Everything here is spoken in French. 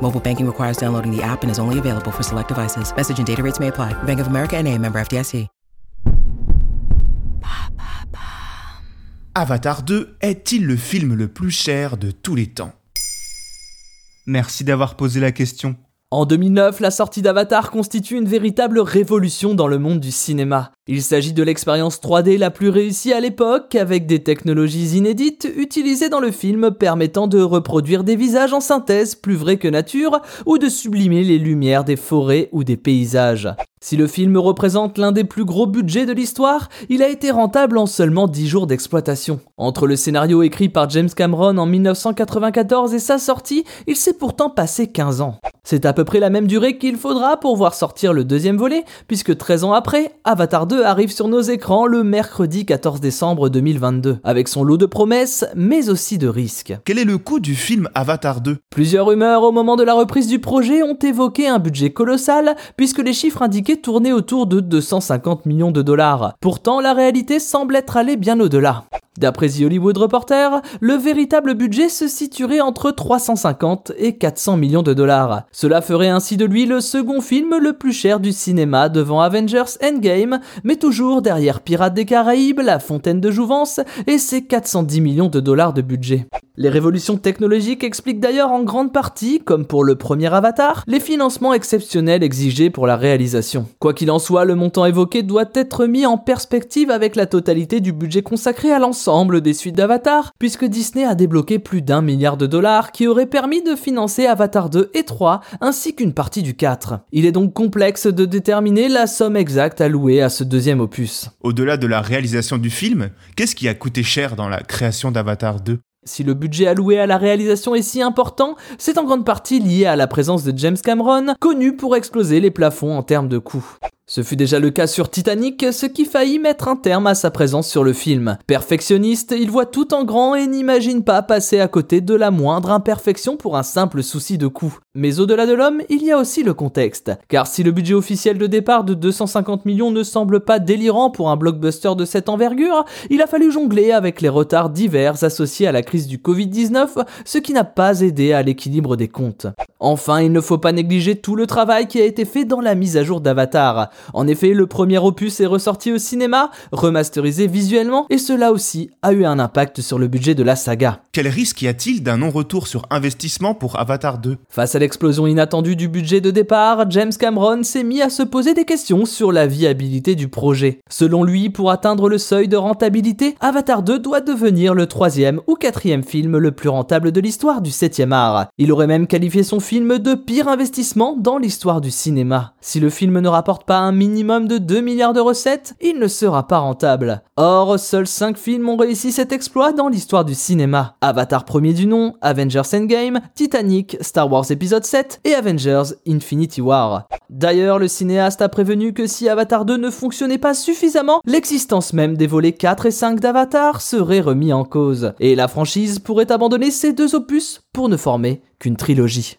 Mobile banking requires downloading the app and is only available for select devices. Message and data rates may apply. Bank of America and a member FDIC. Avatar 2 est-il le film le plus cher de tous les temps? Merci d'avoir posé la question. En 2009, la sortie d'Avatar constitue une véritable révolution dans le monde du cinéma. Il s'agit de l'expérience 3D la plus réussie à l'époque, avec des technologies inédites utilisées dans le film permettant de reproduire des visages en synthèse plus vrais que nature, ou de sublimer les lumières des forêts ou des paysages. Si le film représente l'un des plus gros budgets de l'histoire, il a été rentable en seulement 10 jours d'exploitation. Entre le scénario écrit par James Cameron en 1994 et sa sortie, il s'est pourtant passé 15 ans. C'est à peu près la même durée qu'il faudra pour voir sortir le deuxième volet, puisque 13 ans après, Avatar 2 arrive sur nos écrans le mercredi 14 décembre 2022, avec son lot de promesses, mais aussi de risques. Quel est le coût du film Avatar 2 Plusieurs rumeurs au moment de la reprise du projet ont évoqué un budget colossal, puisque les chiffres indiquaient tourner autour de 250 millions de dollars. Pourtant, la réalité semble être allée bien au-delà. D'après The Hollywood Reporter, le véritable budget se situerait entre 350 et 400 millions de dollars. Cela ferait ainsi de lui le second film le plus cher du cinéma devant Avengers Endgame, mais toujours derrière Pirates des Caraïbes, La Fontaine de Jouvence et ses 410 millions de dollars de budget. Les révolutions technologiques expliquent d'ailleurs en grande partie, comme pour le premier Avatar, les financements exceptionnels exigés pour la réalisation. Quoi qu'il en soit, le montant évoqué doit être mis en perspective avec la totalité du budget consacré à l'ensemble des suites d'Avatar, puisque Disney a débloqué plus d'un milliard de dollars qui aurait permis de financer Avatar 2 et 3, ainsi qu'une partie du 4. Il est donc complexe de déterminer la somme exacte allouée à ce deuxième opus. Au-delà de la réalisation du film, qu'est-ce qui a coûté cher dans la création d'Avatar 2 si le budget alloué à la réalisation est si important, c'est en grande partie lié à la présence de James Cameron, connu pour exploser les plafonds en termes de coûts. Ce fut déjà le cas sur Titanic, ce qui faillit mettre un terme à sa présence sur le film. Perfectionniste, il voit tout en grand et n'imagine pas passer à côté de la moindre imperfection pour un simple souci de coût. Mais au-delà de l'homme, il y a aussi le contexte. Car si le budget officiel de départ de 250 millions ne semble pas délirant pour un blockbuster de cette envergure, il a fallu jongler avec les retards divers associés à la crise du Covid-19, ce qui n'a pas aidé à l'équilibre des comptes. Enfin, il ne faut pas négliger tout le travail qui a été fait dans la mise à jour d'Avatar. En effet, le premier opus est ressorti au cinéma, remasterisé visuellement, et cela aussi a eu un impact sur le budget de la saga. Quel risque y a-t-il d'un non-retour sur investissement pour Avatar 2 Face à l'explosion inattendue du budget de départ, James Cameron s'est mis à se poser des questions sur la viabilité du projet. Selon lui, pour atteindre le seuil de rentabilité, Avatar 2 doit devenir le troisième ou quatrième film le plus rentable de l'histoire du 7 art. Il aurait même qualifié son film de pire investissement dans l'histoire du cinéma. Si le film ne rapporte pas minimum de 2 milliards de recettes, il ne sera pas rentable. Or, seuls 5 films ont réussi cet exploit dans l'histoire du cinéma. Avatar premier du nom, Avengers Endgame, Titanic, Star Wars épisode 7 et Avengers Infinity War. D'ailleurs, le cinéaste a prévenu que si Avatar 2 ne fonctionnait pas suffisamment, l'existence même des volets 4 et 5 d'Avatar serait remis en cause, et la franchise pourrait abandonner ces deux opus pour ne former qu'une trilogie.